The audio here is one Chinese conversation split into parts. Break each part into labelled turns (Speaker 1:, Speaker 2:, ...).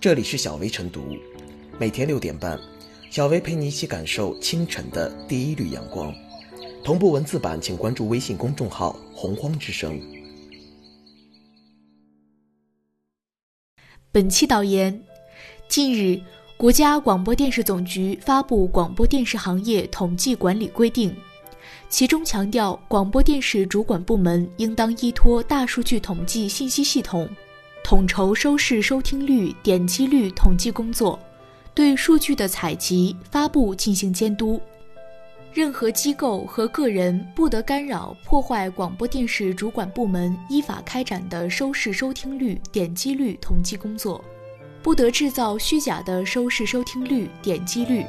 Speaker 1: 这里是小薇晨读，每天六点半，小薇陪你一起感受清晨的第一缕阳光。同步文字版，请关注微信公众号“洪荒之声”。
Speaker 2: 本期导言：近日，国家广播电视总局发布《广播电视行业统计管理规定》，其中强调，广播电视主管部门应当依托大数据统计信息系统。统筹收视收听率、点击率统计工作，对数据的采集、发布进行监督。任何机构和个人不得干扰、破坏广播电视主管部门依法开展的收视收听率、点击率统计工作，不得制造虚假的收视收听率、点击率。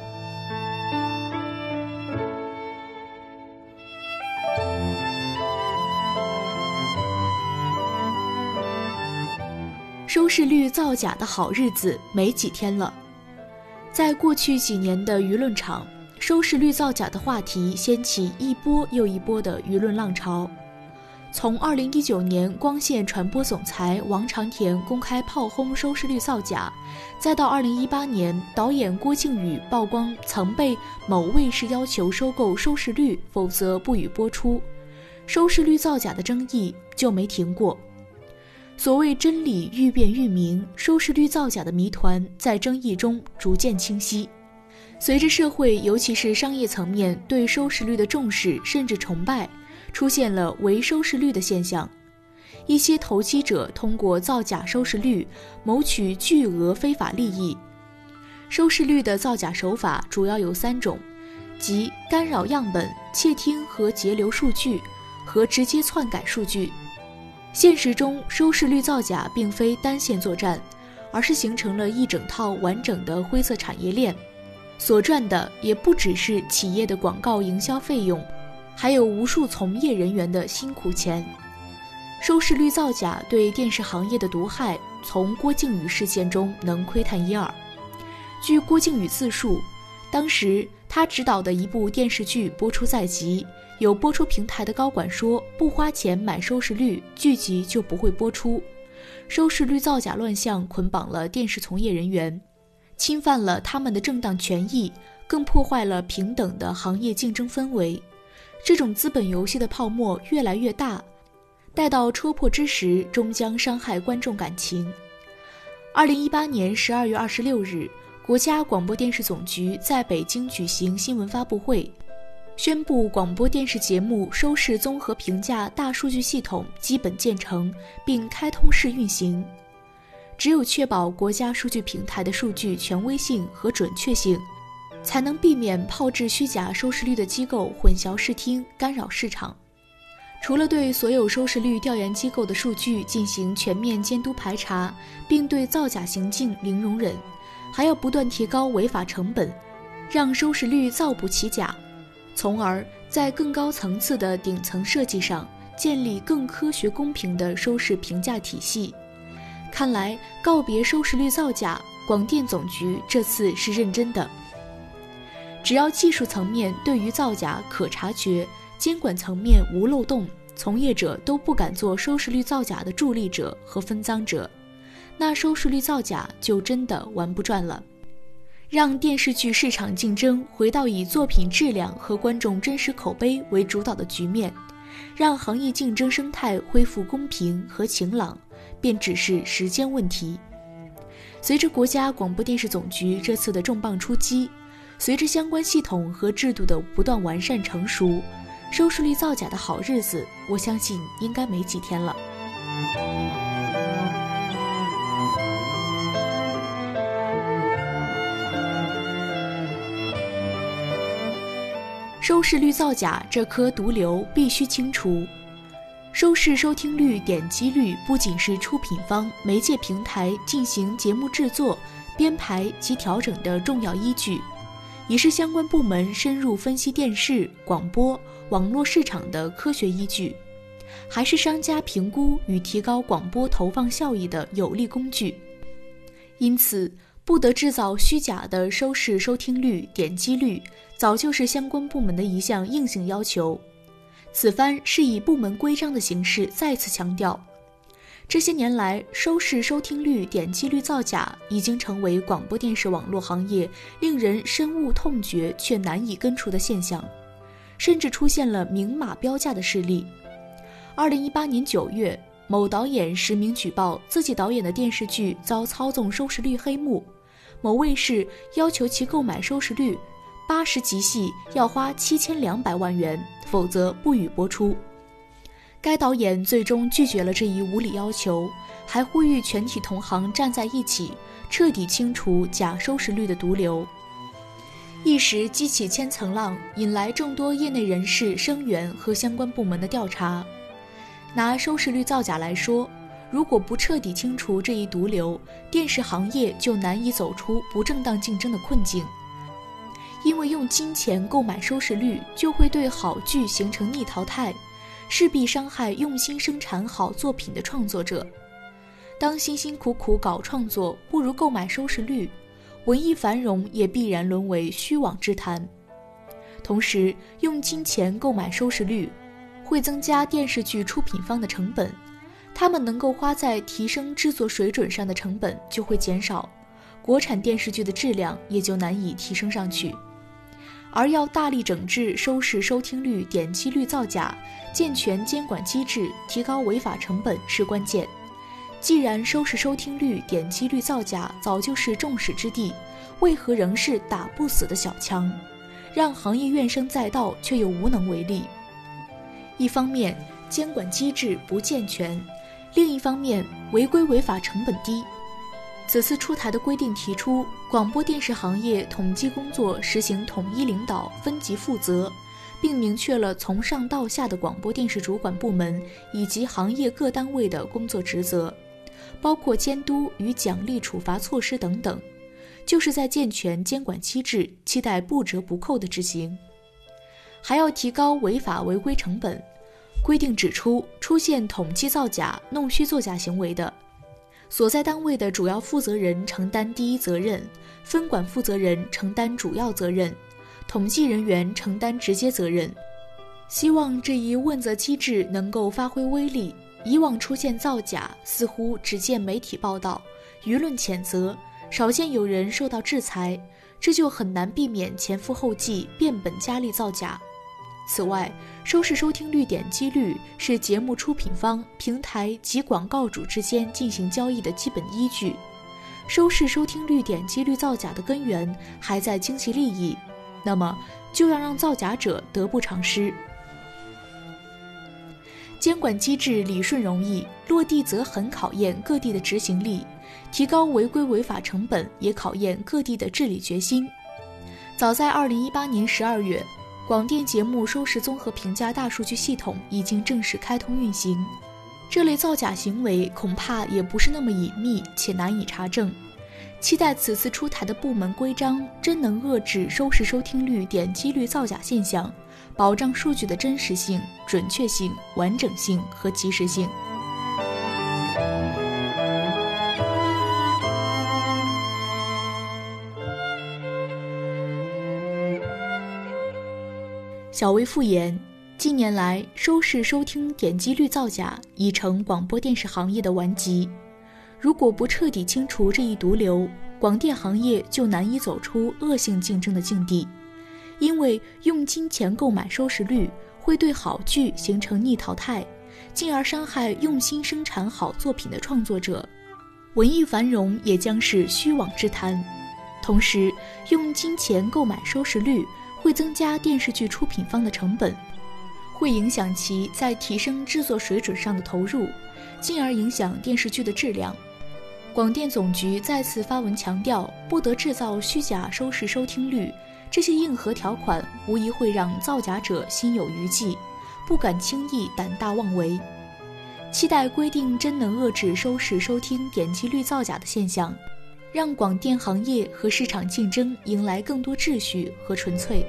Speaker 2: 收视率造假的好日子没几天了。在过去几年的舆论场，收视率造假的话题掀起一波又一波的舆论浪潮。从2019年光线传播总裁王长田公开炮轰收视率造假，再到2018年导演郭靖宇曝光曾被某卫视要求收购收视率，否则不予播出，收视率造假的争议就没停过。所谓真理愈辩愈明，收视率造假的谜团在争议中逐渐清晰。随着社会，尤其是商业层面对收视率的重视甚至崇拜，出现了唯收视率的现象。一些投机者通过造假收视率谋取巨额非法利益。收视率的造假手法主要有三种，即干扰样本、窃听和截留数据，和直接篡改数据。现实中，收视率造假并非单线作战，而是形成了一整套完整的灰色产业链，所赚的也不只是企业的广告营销费用，还有无数从业人员的辛苦钱。收视率造假对电视行业的毒害，从郭靖宇事件中能窥探一二。据郭靖宇自述，当时他执导的一部电视剧播出在即。有播出平台的高管说，不花钱买收视率，剧集就不会播出。收视率造假乱象捆绑了电视从业人员，侵犯了他们的正当权益，更破坏了平等的行业竞争氛围。这种资本游戏的泡沫越来越大，待到戳破之时，终将伤害观众感情。二零一八年十二月二十六日，国家广播电视总局在北京举行新闻发布会。宣布广播电视节目收视综合评价大数据系统基本建成并开通试运行。只有确保国家数据平台的数据权威性和准确性，才能避免炮制虚假收视率的机构混淆视听、干扰市场。除了对所有收视率调研机构的数据进行全面监督排查，并对造假行径零容忍，还要不断提高违法成本，让收视率造不起假。从而在更高层次的顶层设计上建立更科学公平的收视评价体系。看来告别收视率造假，广电总局这次是认真的。只要技术层面对于造假可察觉，监管层面无漏洞，从业者都不敢做收视率造假的助力者和分赃者，那收视率造假就真的玩不转了。让电视剧市场竞争回到以作品质量和观众真实口碑为主导的局面，让行业竞争生态恢复公平和晴朗，便只是时间问题。随着国家广播电视总局这次的重磅出击，随着相关系统和制度的不断完善成熟，收视率造假的好日子，我相信应该没几天了。收视率造假这颗毒瘤必须清除。收视收听率、点击率不仅是出品方、媒介平台进行节目制作、编排及调整的重要依据，也是相关部门深入分析电视、广播、网络市场的科学依据，还是商家评估与提高广播投放效益的有力工具。因此，不得制造虚假的收视收听率、点击率，早就是相关部门的一项硬性要求。此番是以部门规章的形式再次强调，这些年来，收视、收听率、点击率造假已经成为广播电视网络行业令人深恶痛绝却难以根除的现象，甚至出现了明码标价的事例。二零一八年九月，某导演实名举报自己导演的电视剧遭操纵收视率黑幕，某卫视要求其购买收视率，八十集戏要花七千两百万元，否则不予播出。该导演最终拒绝了这一无理要求，还呼吁全体同行站在一起，彻底清除假收视率的毒瘤。一时激起千层浪，引来众多业内人士声援和相关部门的调查。拿收视率造假来说，如果不彻底清除这一毒瘤，电视行业就难以走出不正当竞争的困境。因为用金钱购买收视率，就会对好剧形成逆淘汰。势必伤害用心生产好作品的创作者。当辛辛苦苦搞创作不如购买收视率，文艺繁荣也必然沦为虚妄之谈。同时，用金钱购买收视率，会增加电视剧出品方的成本，他们能够花在提升制作水准上的成本就会减少，国产电视剧的质量也就难以提升上去。而要大力整治收视、收听率、点击率造假，健全监管机制，提高违法成本是关键。既然收视、收听率、点击率造假早就是众矢之的，为何仍是打不死的小强，让行业怨声载道却又无能为力？一方面监管机制不健全，另一方面违规违法成本低。此次出台的规定提出，广播电视行业统计工作实行统一领导、分级负责，并明确了从上到下的广播电视主管部门以及行业各单位的工作职责，包括监督与奖励处罚措施等等，就是在健全监管机制，期待不折不扣的执行。还要提高违法违规成本。规定指出，出现统计造假、弄虚作假行为的。所在单位的主要负责人承担第一责任，分管负责人承担主要责任，统计人员承担直接责任。希望这一问责机制能够发挥威力。以往出现造假，似乎只见媒体报道、舆论谴责，少见有人受到制裁，这就很难避免前赴后继、变本加厉造假。此外，收视收听率、点击率是节目出品方、平台及广告主之间进行交易的基本依据。收视收听率、点击率造假的根源还在经济利益，那么就要让造假者得不偿失。监管机制理顺容易，落地则很考验各地的执行力，提高违规违法成本也考验各地的治理决心。早在二零一八年十二月。广电节目收视综合评价大数据系统已经正式开通运行，这类造假行为恐怕也不是那么隐秘且难以查证。期待此次出台的部门规章真能遏制收视收听率、点击率造假现象，保障数据的真实性、准确性、完整性和及时性。小微复言，近年来收视、收听、点击率造假已成广播电视行业的顽疾。如果不彻底清除这一毒瘤，广电行业就难以走出恶性竞争的境地。因为用金钱购买收视率，会对好剧形成逆淘汰，进而伤害用心生产好作品的创作者。文艺繁荣也将是虚妄之谈。同时，用金钱购买收视率。会增加电视剧出品方的成本，会影响其在提升制作水准上的投入，进而影响电视剧的质量。广电总局再次发文强调，不得制造虚假收视收听率。这些硬核条款无疑会让造假者心有余悸，不敢轻易胆大妄为。期待规定真能遏制收视收听点击率造假的现象。让广电行业和市场竞争迎来更多秩序和纯粹。